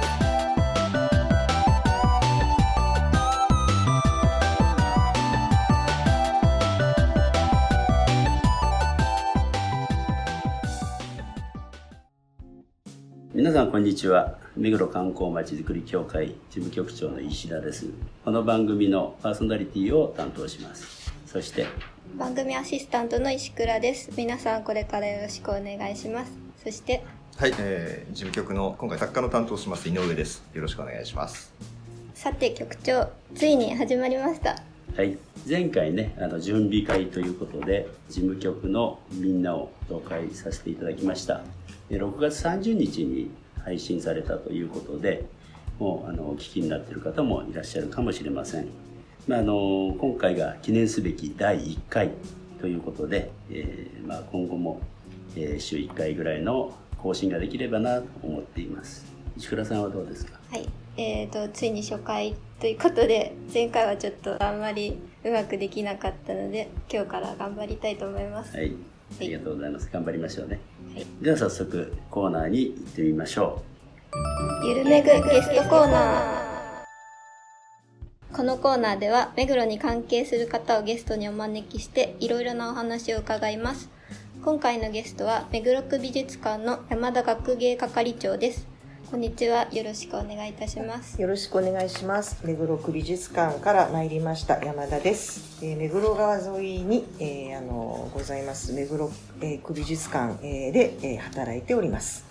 す。皆さんこんにちは。目黒観光まちづくり協会事務局長の石田です。この番組のパーソナリティを担当します。そして番組アシスタントの石倉です。皆さんこれからよろしくお願いします。そしてはい、えー、事務局の今回作家の担当します井上です。よろしくお願いします。さて局長ついに始まりました。はい。前回ねあの準備会ということで事務局のみんなを紹介させていただきました。で6月30日に配信されたということでもうあのお聞きになっている方もいらっしゃるかもしれません、まあ、あの今回が記念すべき第1回ということで、えーまあ、今後も、えー週1回ぐらいの更新ができればなと思っています。石倉さんはどうですか？はい。えーとついに初回ということで前回はちょっとあんまりうまくできなかったので今日から頑張りたいと思います。はい、ありがとうございます。頑張りましょうね。はい。では早速コーナーに行ってみましょゆるめぐゲストコーナー。このコーナーでは目黒に関係する方をゲストにお招きしていろいろなお話を伺います。今回のゲストは目黒区美術館の山田学芸係長ですこんにちはよろしくお願いいたしますよろしくお願いします。目黒区美術館から参りました山田です。えー目黒川沿いに、えーあのございます目黒、えー区美術館、えーで、えー働いております。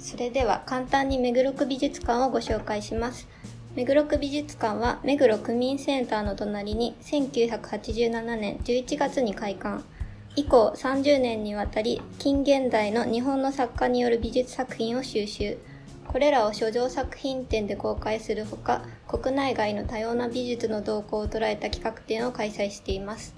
それでは簡単に目黒区美術館をご紹介します。目黒区美術館は目黒区民センターの隣に1987年11月に開館。以降30年にわたり近現代の日本の作家による美術作品を収集。これらを所蔵作品展で公開するほか、国内外の多様な美術の動向を捉えた企画展を開催しています。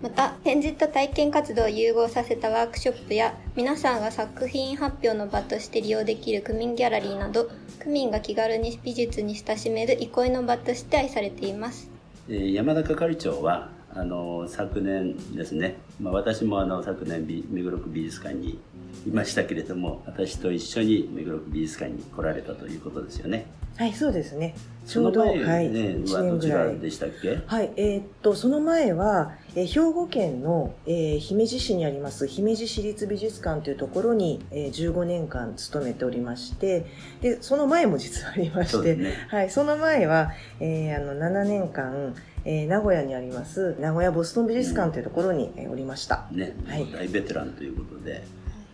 また展示と体験活動を融合させたワークショップや皆さんが作品発表の場として利用できる区民ギャラリーなど区民が気軽に美術に親しめる憩いの場として愛されています。山田係長はあの昨年ですね、まあ、私もあの昨年目黒区美術館にいましたけれども私と一緒に目黒区美術館に来られたということですよね。はい、そうですね。ちょうど、その前はい、ね、1はどちら年ぐらい。でしたっけ？はい、えーっと、その前は、えー兵庫県の、えー姫路市にあります姫路市立美術館というところに、えー15年間勤めておりまして、で、その前も実はありまして、ね。はい、その前は、えーあの7年間、えー名古屋にあります名古屋ボストン美術館というところに、えーおりました。ね、はい大ベテランということで、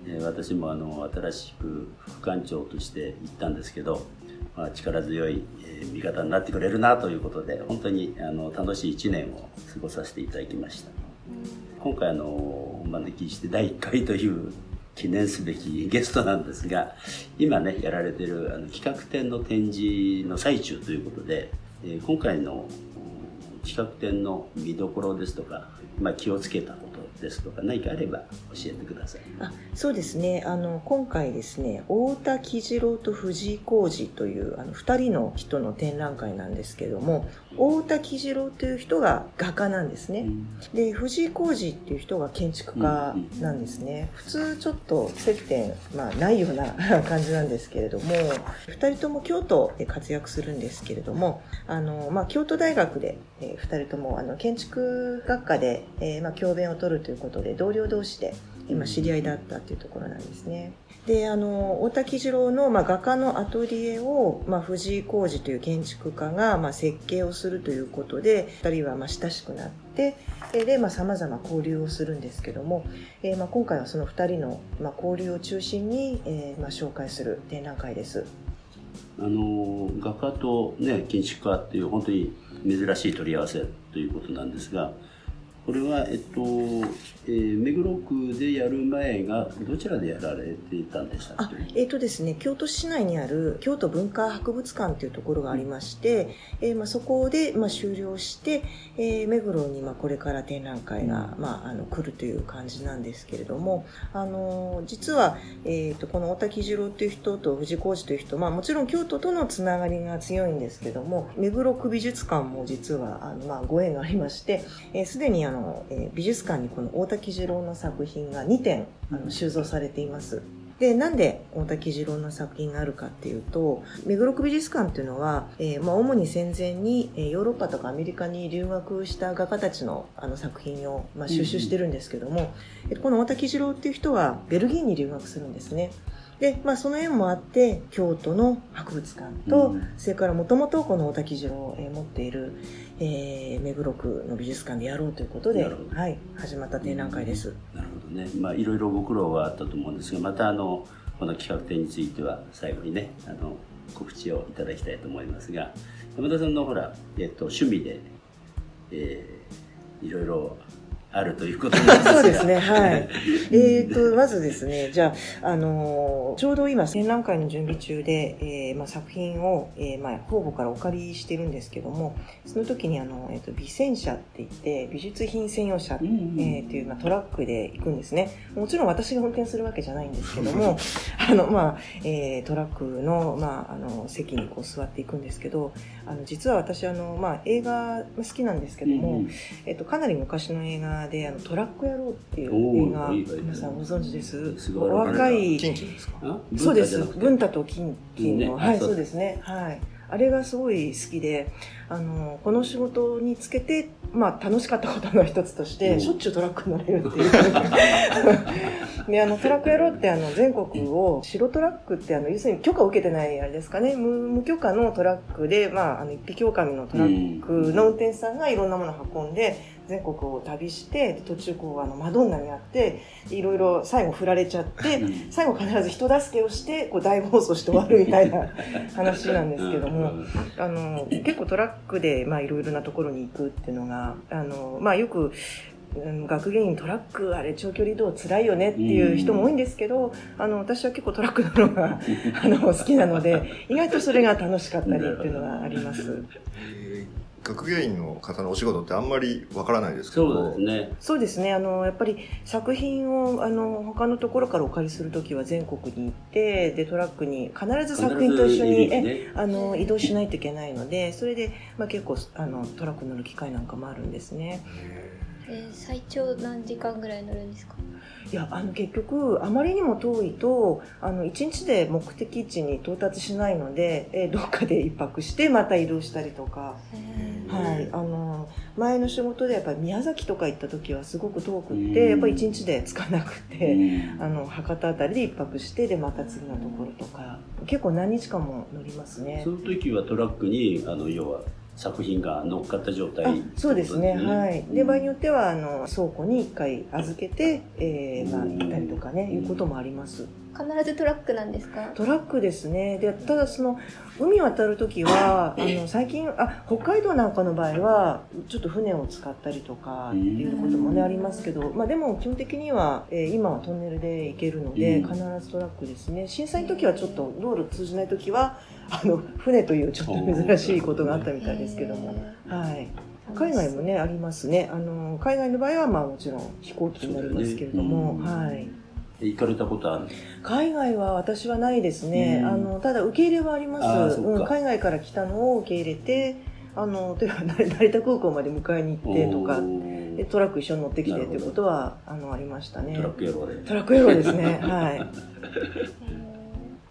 え私もあの新しく副館長として行ったんですけど、まあ、力強い、え味方になってくれるなということで本当にあの楽しい1年を過ごさせていただきました。今回あのお招きして第1回という記念すべきゲストなんですが今ねやられてるあの企画展の展示の最中ということで、え今回の企画展の見どころですとか、まあ、気をつけたと。ですとか何かあれば教えてください。あそうですね。あの今回ですね太田喜次郎と藤井浩二というあの2人の人の展覧会なんですけども太田喜次郎という人が画家なんですね、で藤井浩二っていう人が建築家なんですね、普通ちょっと接点、まあ、ないような 感じなんですけれども2人とも京都で活躍するんですけれどもあの、まあ、京都大学で、え2人ともあの建築学科で、えーまあ、教鞭を取るといういうことで同僚同士で今知り合いだったっていうところなんですね。であの大滝次郎の、まあ、画家のアトリエを、まあ、藤井浩二という建築家が、まあ、設計をするということで2人はまあ親しくなってでさまざ、ま交流をするんですけども、えーまあ、今回はその2人の、まあ、交流を中心に、えーまあ、紹介する展覧会です。あの画家と、ね、建築家っていう本当に珍しい取り合わせということなんですがこれは、えっと、えー、目黒区でやる前が、どちらでやられていたんでしたっけ？えっ、ー、とですね、京都市内にある京都文化博物館というところがありまして、うん、えー、まあ、そこで、まあ、終了して、えー、目黒に、まあ、これから展覧会が、うん、まあ、あの来るという感じなんですけれども、あの実は、えーと、この大滝次郎という人と藤浩二という人、まあ、もちろん京都とのつながりが強いんですけども、目黒区美術館も実はあの、まあ、ご縁がありまして、す、で、にあの、えー、美術館にこの大滝次郎の作品が2点あの収蔵されています。で、なんで大滝次郎の作品があるかっていうと、目黒区美術館っていうのは、えー、まあ、主に戦前に、えー、ヨーロッパとかアメリカに留学した画家たちのあの作品を、まあ、収集してるんですけども、うん、この大滝次郎っていう人はベルギーに留学するんですね。で、まあ、その縁もあって京都の博物館と、うん、それからもともとこの大滝次郎を持っている、えー、目黒区の美術館でやろうということで、はい、始まった展覧会です。なるほどね、まあ、いろいろご苦労はあったと思うんですがまたあのこの企画展については最後にねあの告知をいただきたいと思いますが山田さんのほら、えっと、趣味で、えー、いろいろあるということなんですそうですね、はい。えっと、まずですね、じゃあ、あの、ちょうど今展覧会の準備中で、えー、まあ、作品を、えー、まあ、方々からお借りしてるんですけども、その時にあの、えっ、ー、と、美戦車って言って、美術品専用車、うんうん、えー、っていう、まあ、トラックで行くんですね。もちろん私が運転するわけじゃないんですけども、あの、まあ、えー、トラックの、まあ、あの、席にこう座っていくんですけど、あの、実は私、あの、まあ、映画好きなんですけども、うんうん、えっと、かなり昔の映画で、あの、トラック野郎っていう映画、皆さんご存知です？すごい。若い。そうです。文太とキンキンの、はい、そうですね。はい。あれがすごい好きで、あの、この仕事につけて、まあ楽しかったことの一つとして、しょっちゅうトラック乗れるっていう。で、あの、トラック野郎ってあの、全国を白トラックってあの、要するに許可を受けてないあれですかね、無無許可のトラックで、まあ、あの、一匹狼のトラックの運転手さんがいろんなものを運んで、全国を旅して途中こうあのマドンナに会っていろいろ最後振られちゃって最後必ず人助けをしてこう大暴走して終わるみたいな 話なんですけどもあの結構トラックでいろいろなところに行くっていうのがあの、まあ、よく学芸員トラックあれ長距離移動辛いよねっていう人も多いんですけど、あの私は結構トラック乗るのが あの好きなので意外とそれが楽しかったりっていうのがあります。学芸員の方のお仕事ってあんまりわからないですけど。そうですね。そうですね。あのやっぱり作品をあの他のところからお借りする時は全国に行ってでトラックに必ず作品と一緒に、ね、えあの移動しないといけないのでそれで、まあ、結構あのトラック乗る機会なんかもあるんですね。えー、最長何時間ぐらい乗るんですか？いやあの結局あまりにも遠いとあの1日で目的地に到達しないので、えー、どっかで1泊してまた移動したりとか。はい、あの前の仕事でやっぱり宮崎とか行った時はすごく遠くってやっぱり1日で着かなくてあの博多辺りで1泊してでまた次のところとか結構何日間も乗りますね。その時はトラックにあの要は作品が乗っかった状態、ね、そうですね。はい。で場合によってはあの倉庫に1回預けて、えーまあ、行ったりとかねいうこともあります必ずトラックなんですか？トラックですね。でただその海渡る時はあの最近あ北海道なんかの場合はちょっと船を使ったりとかっていうこともねありますけど、まあ、でも基本的には、えー、今はトンネルで行けるので必ずトラックですね。震災の時はちょっと道路通じない時はあの船というちょっと珍しいことがあったみたいですけども、はい、海外もねありますね。あの海外の場合はまあもちろん飛行機になりますけれども、ね、はい。行かれたことある海外は私はないですね、うん、あのただ受け入れはあります。うん、海外から来たのを受け入れてあの 例えば成田空港まで迎えに行ってとかでトラック一緒に乗ってきてっていうことはあのありましたね。トラック野郎でトラック野郎ですね。はい。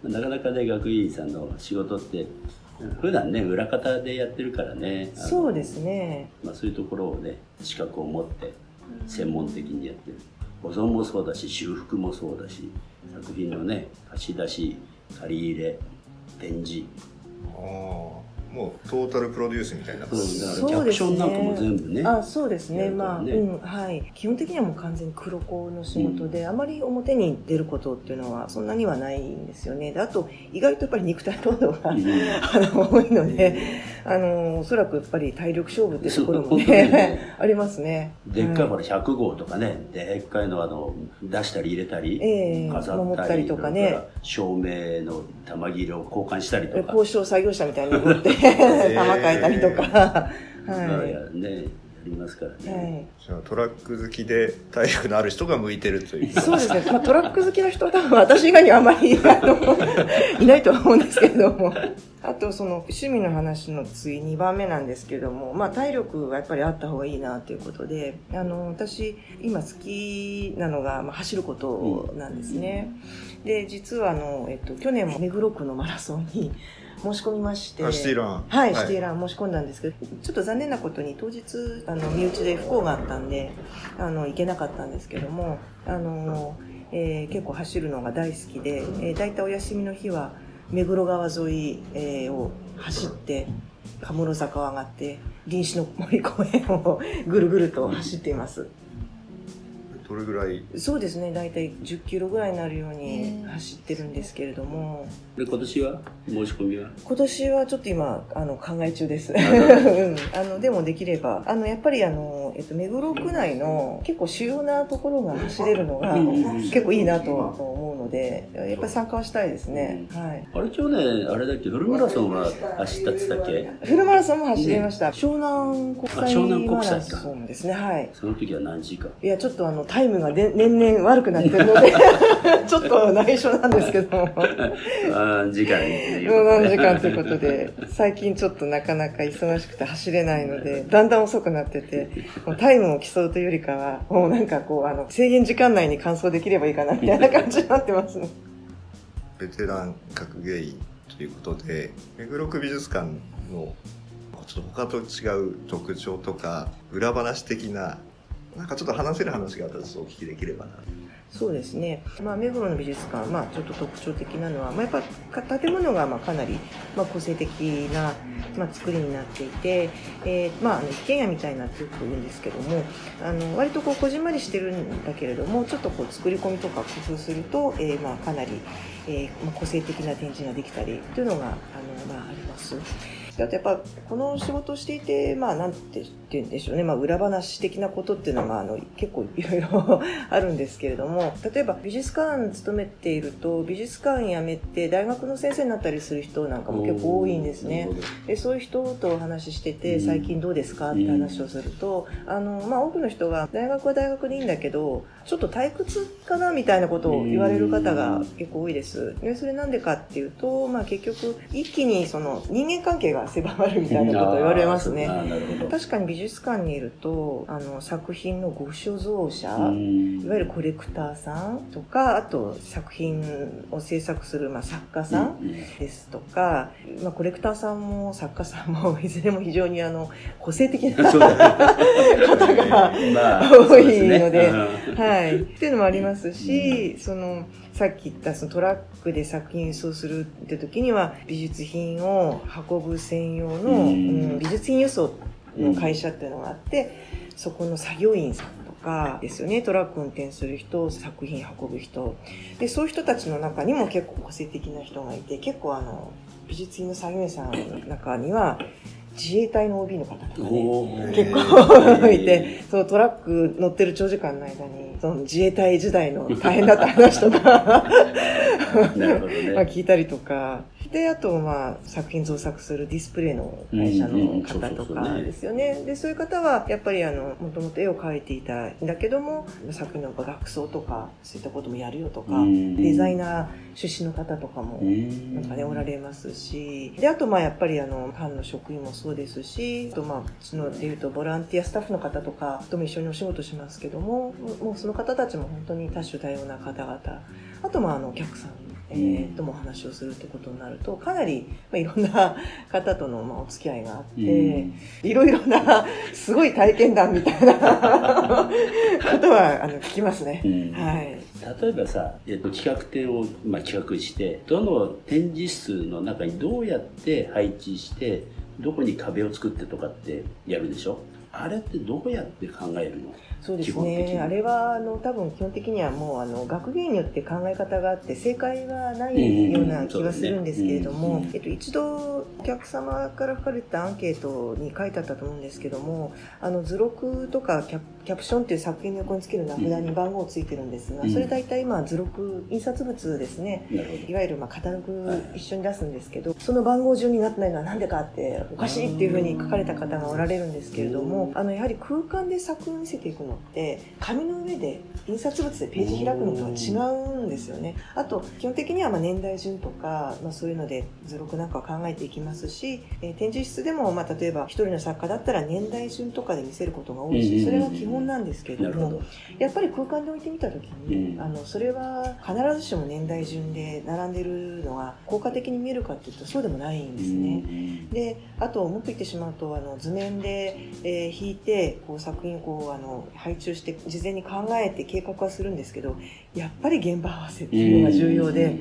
なかなかね学院さんの仕事って普段ね裏方でやってるからね。そうですね、まあ、そういうところをね資格を持って専門的にやってる保存もそうだし修復もそうだし作品のね貸し出し借り入れ展示。ああもうトータルプロデュースみたいな。そうだからキャプションなんかも全部ね。あそうですね。まあ、うんはい。基本的にはもう完全に黒子の仕事で、うん、あまり表に出ることっていうのはそんなにはないんですよね。であと意外とやっぱり肉体労働が、うん、あの多いので、あのおそらくやっぱり体力勝負ってところもねね ありますね。でっかいほはら100号とかねでっかいのあの出したり入れたり、ええ飾守ったりとかね。照明の玉切れを交換したりとか。交渉作業者みたいに乗って 玉変えたりとか。まあはやねやりますからい、はね、いトラック好きで体力のある人が向いてるという。そうですね、まあ、トラック好きな人は多分私以外にはあまりあの いないとは思うんですけれども。あとその趣味の話の次2番目なんですけども、まあ、体力がやっぱりあった方がいいなということで。あの私今好きなのが、まあ、走ることなんですね、で実はあの、えっと、去年も目黒区のマラソンに申し込みまして。あシティラン。はい、はい。シティラン申し込んだんですけど。ちょっと残念なことに当日あの身内で不幸があったんであの行けなかったんですけどもあの、えー結構走るのが大好きで、えー、大体お休みの日は目黒川沿い、えーを走って鴨室坂を上がって臨死の森公園をぐるぐると走っていますどれぐらい。そうですね。大体10キロぐらいになるようへにー走ってるんですけれども。で今年は申し込みは？今年はちょっと今あの考え中です、うん、あのでもできれば。あのやっぱりあの、えっと、目黒区内の結構主要なところが走れるのがうん。結構いいなと思でやっぱり参加はしたいですね、はい。あれ去年あれだっけフルマラソンは走ったって言ったっけ？フルマラソンも走りました、湘南国際あ湘南国際ですね。はい。その時は何時間いやちょっとあのタイムがで年々悪くなってるので ちょっと内緒なんですけども。あ時間っていうもうことで。何時間ということで、最近ちょっとなかなか忙しくて走れないので、だんだん遅くなってて、タイムを競うというよりかは、もうなんかこう、あの、制限時間内に完走できればいいかな、みたいな感じになってますね。ベテラン学芸員ということで目黒区美術館のちょっと他と違う特徴とか裏話的ななんかちょっと話せる話があったらお聞きできればなそうですね。まあ、目黒の美術館、まあ、ちょっと特徴的なのは、まあ、やっぱ建物がまかなり、ま、個性的な、ま、作りになっていて、えーまあ、一軒家みたいなってよく言うんですけどもあの割とこうこじんまりしてるんだけれどもちょっとこう作り込みとか工夫すると、えーま、かなり、えま、個性的な展示ができたりというのがあの、ま、あります。であとやっぱこの仕事をしていて、まあ、なんて言うんでしょうね、まあ、裏話的なことっていうのがあの結構いろいろ あるんですけれども。例えば美術館勤めていると美術館辞めて大学の先生になったりする人なんかも結構多いんですね。でそういう人とお話ししててうん。最近どうですか？って話をすると、あのまあ、多くの人が大学は大学でいいんだけどちょっと退屈かなみたいなことを言われる方が結構多いです。でそれなんでかっていうと、まあ、結局一気にその人間関係が狭まるみたいなことを言われますね。確かに美術館にいるとあの作品のご所蔵者、うん。いわゆるコレクターさんとかあと作品を制作する、まあ、作家さん、うんですとか、まあ、コレクターさんも作家さんも いずれも非常にあの個性的な 方が まあ多いので。はい、っていうのもありますし、そのさっき言ったそのトラックで作品輸送するって時には美術品を運ぶ専用の、うん。うん美術品輸送の会社っていうのがあって、そこの作業員さんとかですよね。トラック運転する人作品運ぶ人。でそういう人たちの中にも結構個性的な人がいて結構あの美術品の作業員さんの中には自衛隊の OB の方とかね結構いて、そのトラック乗ってる長時間の間に、その自衛隊時代の大変だった話とか、ね。まあ聞いたりとか、で、あと、まあ、作品造作するディスプレイの会社の方とかですよね。で、そういう方は、やっぱり、あの、もともと絵を描いていたんだけども、作品の学装とか、そういったこともやるよとか、うん。デザイナー出身の方とかも、うん。なんかね、おられますし、で、あと、まあ、やっぱり、あの、館の職員もそうですし、あと、まあ、うちのでいうと、ボランティアスタッフの方とかとも一緒にお仕事しますけども、もうその方たちも本当に多種多様な方々、あと、まあ、あの、お客さん、えーともお話をするってことになると、かなり、まあ、いろんな方との、まあ、お付き合いがあって、うんいろいろな、すごい体験談みたいなことは、あの、聞きますね。うんはい。例えばさ、えっと、企画展を、まあ、企画してどの展示室の中にどうやって配置してどこに壁を作ってとかってやるでしょ？あれってどうやって考えるの？そうですね。あれはあの多分基本的にはもうあの学芸によって考え方があって正解はないような気がするんですけれども、うんうんうんえっと、一度お客様から書かれたアンケートに書いてあったと思うんですけどもあの図録とかキャキャプションっていう作品の横につける名札に番号ついてるんですが、うん。それ大体今図録印刷物ですね。いわゆるまあカタログはい一緒に出すんですけど、その番号順になってないのはなんでかっておかしいっていうふうに書かれた方がおられるんですけれども、あのやはり空間で作品を見せていくのって紙の上で印刷物でページ開くのとは違うんですよね。あと基本的にはまあ年代順とか、まあ、そういうので図録なんかを考えていきますし、えー展示室でもまあ例えば一人の作家だったら年代順とかで見せることが多いしそれが基本なんですけれどもどやっぱり空間で置いてみた時に、うんあのそれは必ずしも年代順で並んでるのが効果的に見えるかっていうとそうでもないんですね。ねであともっと言ってしまうとあの図面で、えー引いてこう作品をこうあの配置をして事前に考えて計画はするんですけどやっぱり現場合わせっていうのが重要で、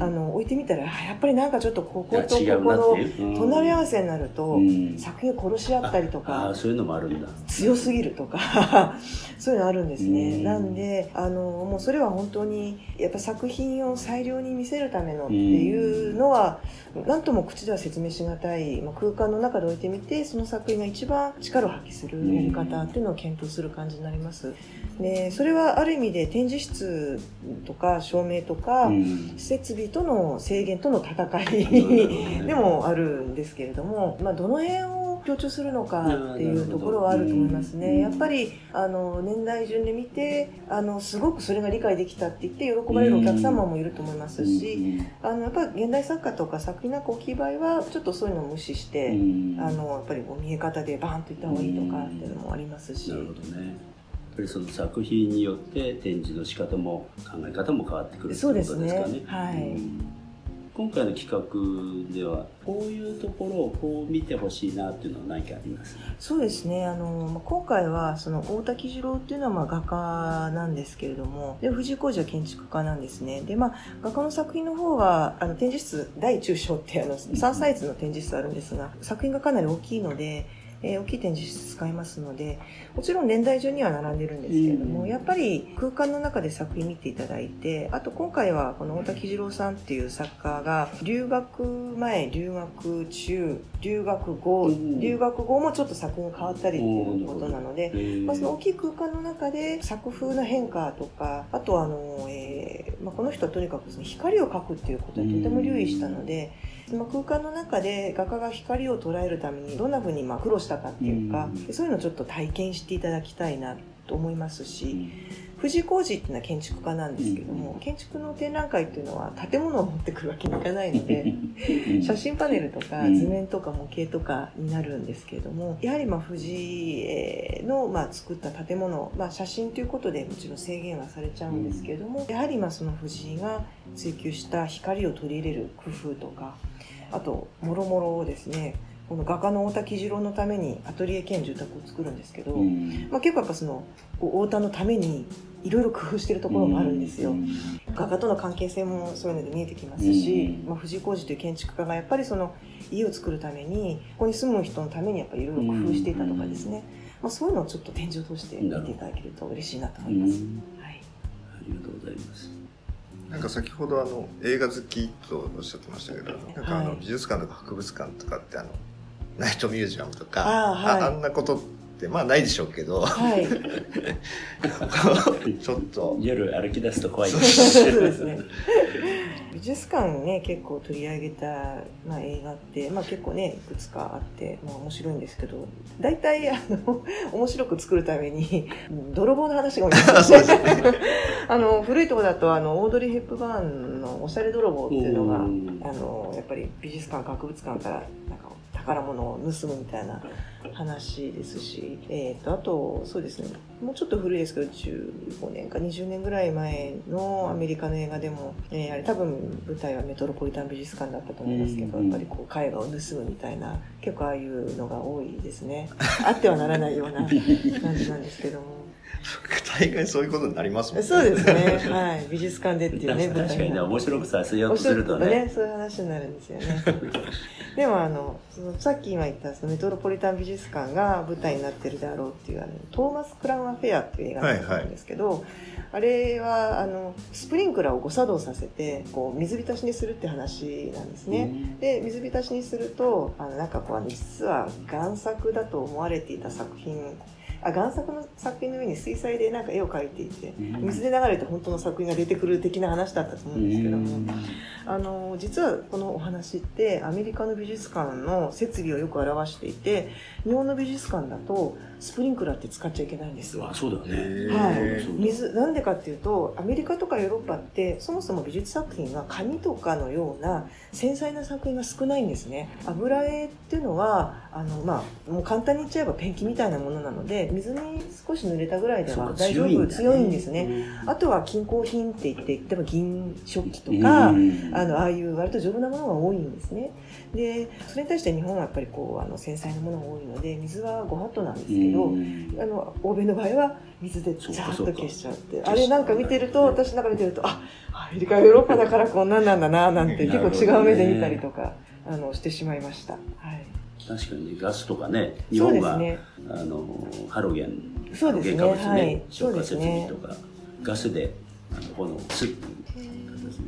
あの置いてみたらあやっぱりなんかちょっとこことここの隣り合わせになると、うん。作品を殺し合ったりとあかあそういうのもあるんだ。強すぎるとか そういうのあるんですね、うん。なんであのもうそれは本当にやっぱ作品を最良に見せるためのっていうのは何とも口では説明しがたい、まあ、空間の中で置いてみてその作品が一番力を発揮するやり方っていうのを検討する感じになります。でそれはある意味で展示室とか照明とか、うん。設備との制限との戦い でもあるんですけれども、まあ、どの辺を強調するのかっていうところはあると思いますね。うん。やっぱりあの年代順で見てあのすごくそれが理解できたって言って喜ばれるお客様もいると思いますし、あのやっぱり現代作家とか作品なんか大きい場合はちょっとそういうのを無視して、うんあのやっぱりこう見え方でバーンといった方がいいとかっていうのもありますし。なるほどね。やっぱりその作品によって展示の仕方も考え方も変わってくるってそうことでね。ですすかね。はい。うん今回の企画ではこういうところをこう見てほしいなっていうのは何かあります？そうですね。あの今回はその大滝次郎っていうのはまあ画家なんですけれどもで藤井浩二は建築家なんですね。でまあ画家の作品の方はあの展示室大中小ってあの3サイズの展示室あるんですが作品がかなり大きいのでえー大きい展示室使いますのでもちろん年代順には並んでるんですけれども、うん。やっぱり空間の中で作品見ていただいてあと今回はこの大滝次郎さんっていう作家が留学前留学中留学後、うん留学後もちょっと作品が変わったりっていうことなので、まあ、その大きい空間の中で作風の変化とかあとはあの、えーまあ、この人はとにかくその光を描くっていうことにとても留意したので、その空間の中で画家が光を捉えるためにどんなふうにまあ苦労したかっていうか、うんそういうのをちょっと体験していただきたいなと思いますし、藤井浩二っていうのは建築家なんですけども、うん建築の展覧会っていうのは建物を持ってくるわけにいかないので。写真パネルとかうん。図面とか模型とかになるんですけれども、やはりまあ藤井のまあ作った建物、まあ、写真ということでもちろん制限はされちゃうんですけれども、やはりまあその藤井が追求した光を取り入れる工夫とかあともろもろをですねこの画家の大滝次郎のためにアトリエ兼住宅を作るんですけど、まあ、結構やっぱその太田のためにいろいろ工夫してるところもあるんですよ。画家との関係性もそういうので見えてきますし、うん。まあ、藤井浩二という建築家がやっぱりその家を作るためにここに住む人のためにやっぱりいろいろ工夫していたとかですね、まあ、そういうのをちょっと展示を通して見ていただけると嬉しいなと思います。はい。ありがとうございます。なんか先ほどあの映画好きとおっしゃってましたけどなんかあのはい。美術館とか博物館とかってあのナイトミュージアムとかあーはい。ああんなことってまあないでしょうけどはい、ちょっと。夜歩き出すと怖い。そうですね。美術館ね結構取り上げた、まあ、映画って、まあ、結構ねいくつかあって、まあ、面白いんですけど大体あの 面白く作るために泥棒の話が多いんですよね。あの古いところだとあのオードリー・ヘップバーンの「おしゃれ泥棒」っていうのがうんあのやっぱり美術館か博物館からなんか宝物を盗むみたいな話ですし、えー、とあとそうですねもうちょっと古いですけど15年か20年ぐらい前のアメリカの映画でも、えーあれ多分舞台はメトロポリタン美術館だったと思いますけど、うんやっぱりこう絵画を盗むみたいな結構ああいうのが多いですね。あってはならないような 感じなんですけども。大概そういうことになりますもんね。そうですね。はい。美術館でっていうね、確かにね、面白くさせようとするとね。そういう話になるんですよね。でもあの、そのさっき今言ったそのメトロポリタン美術館が舞台になってるであろうっていうあの、 Thomas Crown Affair っていう映画があるんですけど、はいはい、あれはあの、スプリンクラーを誤作動させて、こう、水浸しにするって話なんですね。で、水浸しにすると、あの、なんかこう、実は贋作だと思われていた作品あ贋作の作品の上に水彩でなんか絵を描いていて、水で流れて本当の作品が出てくる的な話だったと思うんですけども、あの実はこのお話ってアメリカの美術館の設備をよく表していて日本の美術館だとスプリンクラーって使っちゃいけないんですよ。あそうだね、はい、水なんでかっていうとアメリカとかヨーロッパってそもそも美術作品が紙とかのような繊細な作品が少ないんですね。油絵っていうのはあの、まあ、もう簡単に言っちゃえばペンキみたいなものなので水に少し濡れたぐらいでは大丈夫強いんですね。あとは金工品って言って例えば銀食器とか、あのああいう割と丈夫なものが多いんですね。でそれに対して日本はやっぱりこうあの繊細なものが多いので水はご法度なんですけど、あの欧米の場合は水でジャーッと消しちゃうって。あれなんか見てると私なんか見てるとあアメリカヨーロッパだからこんなんなんだななんて結構違う目で見たりとか、あのしてしまいました。はい。確かにガスとかね日本は、ね、あのハロゲンそうですね。ハロゲン化物ね、はい、消火設備とか、ね、ガスであの炎をつ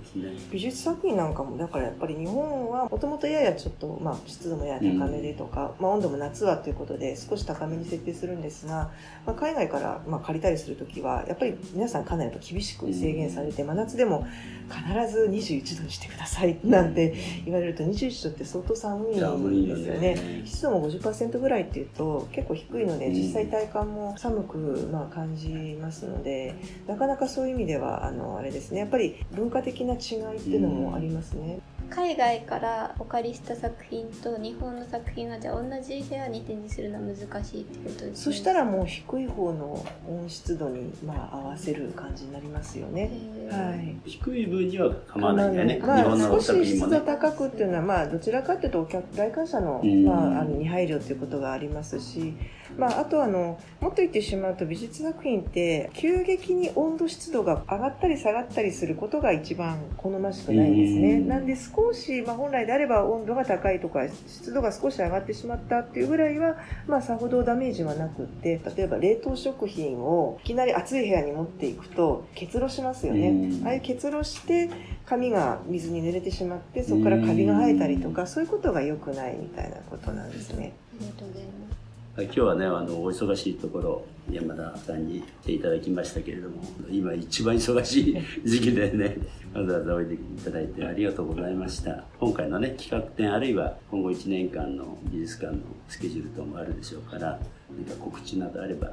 美術作品なんかもだからやっぱり日本はもともとややちょっと、まあ、湿度もやや高めでとか、うん、まあ、温度も夏はということで少し高めに設定するんですが、まあ、海外からまあ借りたりする時はやっぱり皆さんかなり厳しく制限されて、真夏でも必ず21度にしてくださいなんて言われると21度って相当寒いんですよね。湿度も50%ぐらいっていうと結構低いので実際体感も寒くまあ感じますのでなかなかそういう意味ではあのあれですね。やっぱり文化的な違いっていうのもありますね。海外からお借りした作品と日本の作品はじゃあ同じ部屋に展示するのは難しいってことですね。そしたらもう低い方の温湿度にまあ合わせる感じになりますよね、はい、低い分には構わないんだよね、まあ、少し湿度高くっていうのはまあどちらかというとお客来館者の,、まあ、あのに配慮っていうことがありますしまあ、あとあのもっと言ってしまうと美術作品って急激に温度湿度が上がったり下がったりすることが一番好ましくないんですね。なんで少し、まあ、本来であれば温度が高いとか湿度が少し上がってしまったっていうぐらいは、まあ、さほどダメージはなくって例えば冷凍食品をいきなり暑い部屋に持っていくと結露しますよね。ああいう結露して髪が水に濡れてしまってそこからカビが生えたりとかそういうことが良くないみたいなことなんですね。ありがとうございます。今日はねあのお忙しいところ山田さんに来ていただきましたけれども今一番忙しい 時期でねわざわざおいでいただいてありがとうございました。今回のね企画展あるいは今後1年間の美術館のスケジュール等もあるでしょうから何か告知などあれば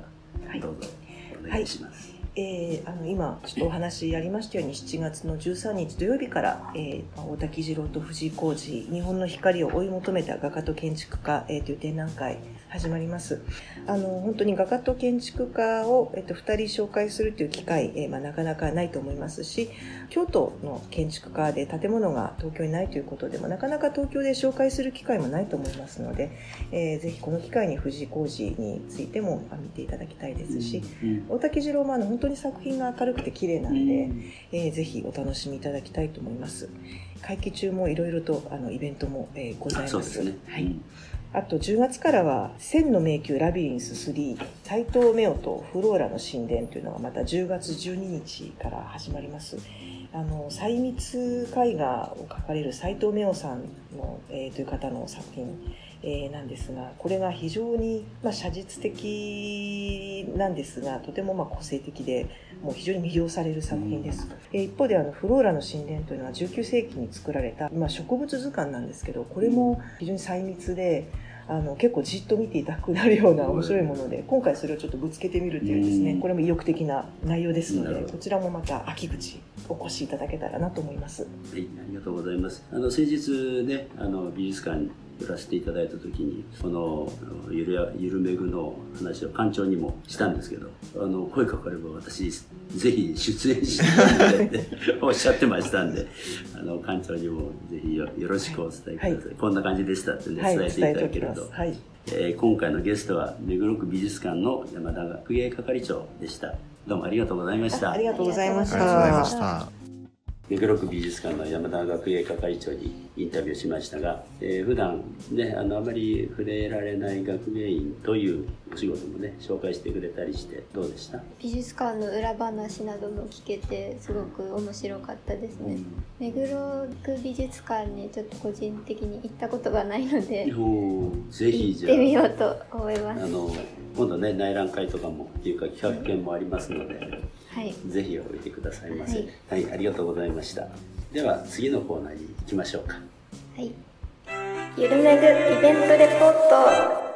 どうぞお願いします、はい。えー、あの今ちょっとお話ありましたように7月の13日土曜日から、えー、大滝次郎と藤井浩二日本の光を追い求めた画家と建築家、えー、という展覧会始まります。あの、本当に画家と建築家を、えっと、二人紹介するという機会、えー、まあ、なかなかないと思いますし、京都の建築家で建物が東京にないということでも、なかなか東京で紹介する機会もないと思いますので、えー、ぜひこの機会に藤井浩二についても見ていただきたいですし、うんうん、大竹次郎もあの本当に作品が明るくて綺麗なんで、うん、えー、ぜひお楽しみいただきたいと思います。会期中もいろいろとあのイベントも、えー、ございます。ね、はい。あと10月からは千の迷宮ラビリンス3斎藤メオとフローラの神殿というのがまた10月12日から始まります。あの細密絵画を描かれる斎藤メオさんの、えー、という方の作品、えー、なんですがこれが非常に、まあ、写実的なんですがとてもまあ個性的でもう非常に魅了される作品です、えー、一方であのフローラの神殿というのは19世紀に作られた、まあ、植物図鑑なんですけどこれも非常に細密であの結構じっと見ていたくなるような面白いもので今回それをちょっとぶつけてみるというですねこれも意欲的な内容ですのでこちらもまた秋口お越しいただけたらなと思います。はい、ありがとうございます。あの先日ねあの美術館寄らせていただいた時にこのゆるやゆるめぐの話を館長にもしたんですけどあの声かかれば私ぜひ出演してって おっしゃってましたんであの館長にもぜひよよろしくお伝えください、はい、こんな感じでしたってね、はい、伝えていただけると、はい。えー、今回のゲストは目黒区美術館の山田学芸係長でした。どうもありがとうございました。ありがとうございました目黒区美術館の山田学芸係長にインタビューしましたが、えー、普段ねあのあまり触れられない学芸員というお仕事もね紹介してくれたりしてどうでした？美術館の裏話なども聞けてすごく面白かったですね、うん、目黒区美術館にちょっと個人的に行ったことがないのでぜひじゃあ。行ってみようと思います。あの今度ね内覧会とかもっていうか企画展もありますのではい、ぜひ置いてくださいませ、はい、はい、ありがとうございました。では次のコーナーに行きましょうか。はい。ゆるめぐイベントレポート。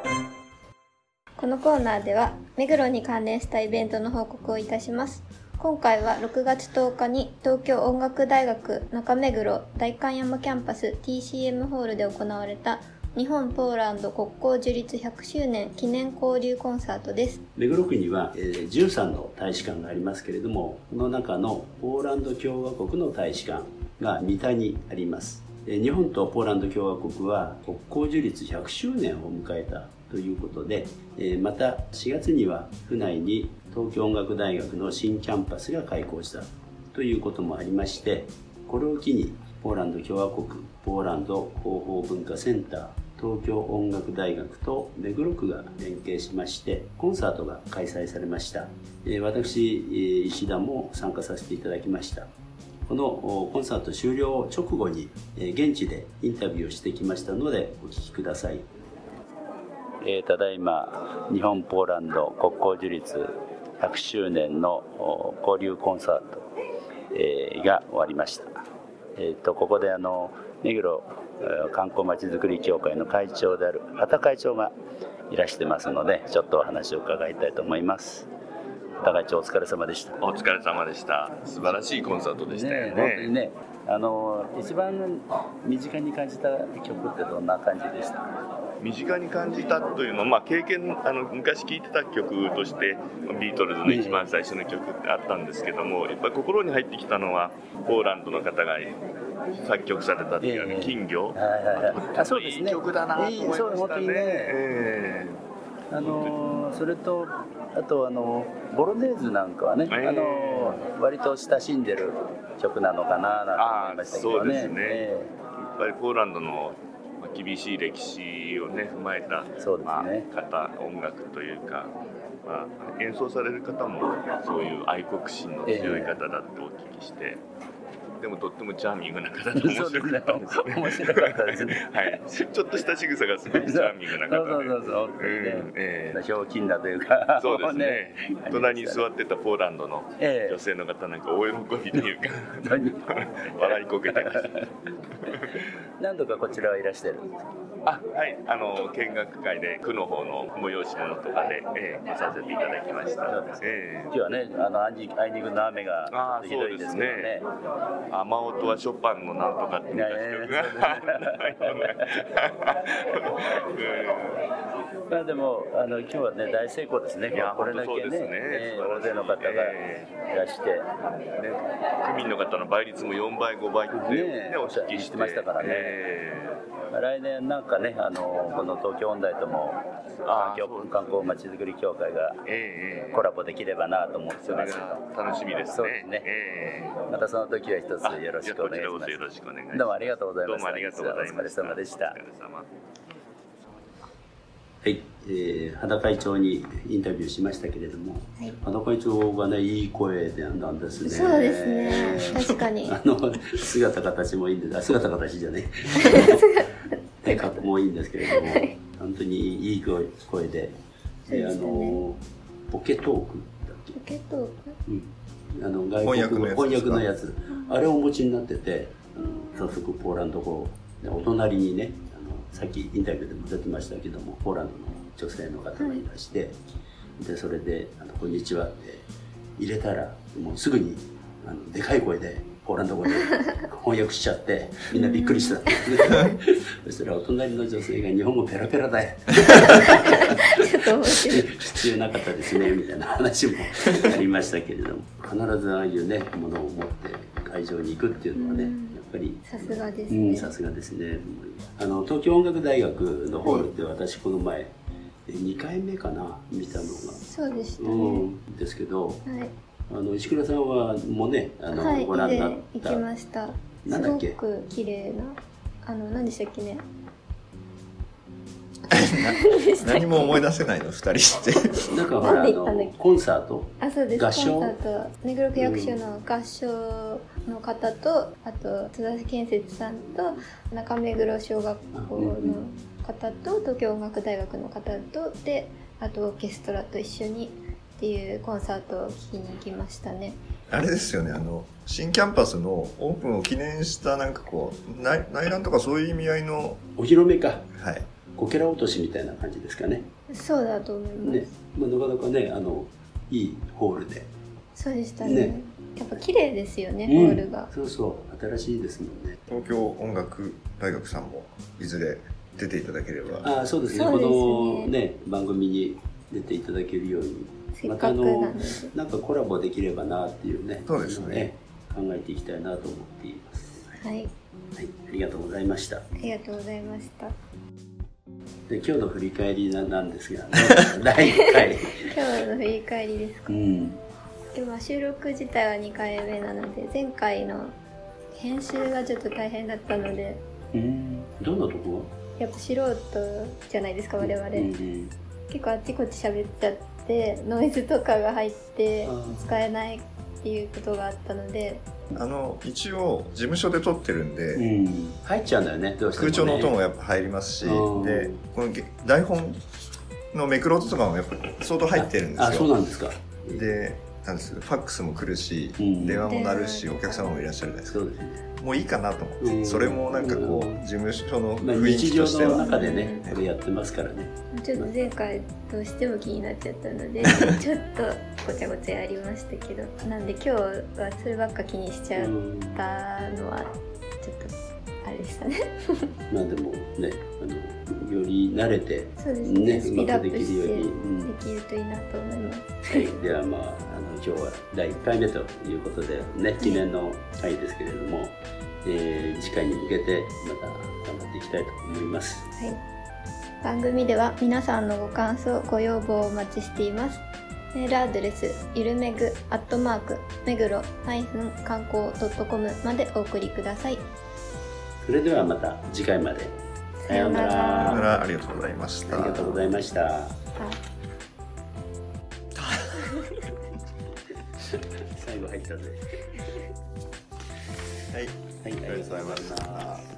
このコーナーでは目黒に関連したイベントの報告をいたします。今回は6月10日に東京音楽大学中目黒代官山キャンパス TCM ホールで行われた日本ポーランド国交樹立100周年記念交流コンサートです。目黒区には、えー、13の大使館がありますけれどもこの中のポーランド共和国の大使館が三田にあります。日本とポーランド共和国は国交樹立100周年を迎えたということでまた4月には府内に東京音楽大学の新キャンパスが開校したということもありましてこれを機にポーランド共和国ポーランド広報文化センター東京音楽大学と目黒区が連携しましてコンサートが開催されました。私石田も参加させていただきました。このコンサート終了直後に現地でインタビューをしてきましたのでお聞きください、えー、ただいま日本ポーランド国交樹立100周年の交流コンサート、えー、が終わりました、えーとここであの目黒観光まちづくり協会の会長である畑会長がいらしてますのでちょっとお話を伺いたいと思います。畑会長お疲れ様でした。お疲れ様でした。素晴らしいコンサートでしたよね。ねねあの一番身近に感じた曲ってどんな感じでした？身近に感じたというのは、まあ、経験あの昔聴いてた曲としてビートルズの一番最初の曲ってあったんですけども、やっぱり心に入ってきたのはポーランドの方が作曲されたっていう、ね、金魚、はいはいはい、あそうですね。曲だなと思いましたね。えー、あのそれとあとあのボロネーズなんかはね、えー、あの割と親しんでる曲なのかななんて思いましたけどね。そうですね、えー、やっぱりポーランドの厳しい歴史をね踏まえた、そうですね、まあ、方音楽というか、まあ、演奏される方もそういう愛国心の強い方だってお聞きして。えーでもとってもチャーミングな方で面白かったですね。面白かったですね。はい。ちょっとした仕草がすごいチャーミングな方で。そうそうそうそう。うん。ええ。ひょうきん。だというか。そうですね。隣に座ってたポーランドの女性の方なん。か大喜びというか、笑いこけてました。何度かこちらはいらしてるあはい。あの見学会で区の方の催し物とかで、えー、させていただきました。えー、今日はねあのあいにくの雨がひどいですね。ね。雨音はショパンのなんとかっていう曲が。まあでもあの今日はね大成功ですね。これだけね、ね。えー、大勢の方がいらして、ね、区民の方の倍率も4倍5倍ってねねお聞きしてましたからね。えー来年なんかねあのこの東京音大とも環境観光まちづくり協会がコラボできればなと思ってます、えー、楽しみですね。ね、えー、またその時は一つよろしくお願いします。どうもありがとうございました。どうもありがとうございました。お疲れ様でしたはい、えー、肌会長にインタビューしましたけれども、はい、肌会長がねいい声でなんですね。そうですね。確かに。あの姿形もいいんで姿形じゃねで 格好もいいんですけれども、本当にいい声声で。で、あのポケトークだっけ？ポケトーク？うん。あの外国語翻訳のやつあれをお持ちになってて早速ポーランド語お隣にねさっきインタビューでも出てましたけどもポーランドの女性の方がいらして、はい、でそれであの「こんにちは」って入れたらもうすぐにあのでかい声でポーランド語で翻訳しちゃってみんなびっくりした。そしたらお隣の女性が日本語ペラペラだよ。ちょっと面白い。必要なかったですねみたいな話もありましたけれども必ずああいうねものを持って会場に行くっていうのはね、ぱりさすがですね。うんさすがですねあの東京音楽大学のホールって私この前2回目かな見たのが、そうでしたうね。ん、ですけどはい。あの石倉さんはもうねあの、はい、以ご覧にな前った行きました。なんだっけ？すごく綺麗な。あの、何でしたっけね？何も思い出せないの二人して なんかほらあなんで行ったんだっけ？のコンサート？あ、そうです。合唱？コンサート。目黒区役所の合唱の方と、あと津田建設さんと中目黒小学校の方と東京音楽大学の方とで、あとオーケストラと一緒にっていうコンサートを聴きに行きましたね。あれですよねあの新キャンパスのオープンを記念したなんかこう内内覧とかそういう意味合いのお披露目かはいこけら落としみたいな感じですかねそうだと思います。ね、まあ、なかなかねあのいいホールで、そうでしたね。ねやっぱ綺麗ですよね、うん。ホールが。そうそう新しいですもんね。東京音楽大学さんもいずれ出ていただければ。ああそうですね。ね。このね番組に出ていただけるように。せっかくなんかコラボできればなっていうねそうですね。考えていきたいなと思っています。はい、はい。ありがとうございました。ありがとうございました。で今日の振り返りななんですが、ね、第1回。今日の振り返りですか？うんでも収録自体は2回目なので、前回の編集がちょっと大変だったので、うん。どんなとこやっぱ素人じゃないですか、我々。うんうん。結構あっちこっち喋っちゃって、ノイズとかが入って使えないっていうことがあったので、あの一応事務所で撮ってるんで、うん。入っちゃうんだよねどうしても、ね、空調の音もやっぱ入りますし、うん。でこのげ台本のめくろ音とかもやっぱ相当入ってるんですよ。あそうなんですか。でなんですファックスも来るし、うん。電話も鳴るしお客様もいらっしゃるじゃないですか。もういいかなと思って、うん。それもなんかこう、うん。事務所のまあ、雰囲気としては、の中でねこれやってますからね。ちょっと前回どうしても気になっちゃったので ちょっとごちゃごちゃやりましたけどなんで今日はそればっか気にしちゃっうんたのはちょっとあれでしたね。まあでもねあのより慣れてそうですね。ねスピードアップうまくできるようにできるといいなと思います、はい、ではまああの今日は第1回目ということでね記念の回ですけれども、えー次回に向けてまた頑張っていきたいと思います。はい、番組では皆さんのご感想ご要望をお待ちしています。メールアドレスゆるめぐアットマーク目黒観光 .com までお送りくださいそれではまた次回まで。さようなさようなら。ありがとうございました。ありがとうございました。あ 最後入ったぜ。はい。はい、ありがとうございました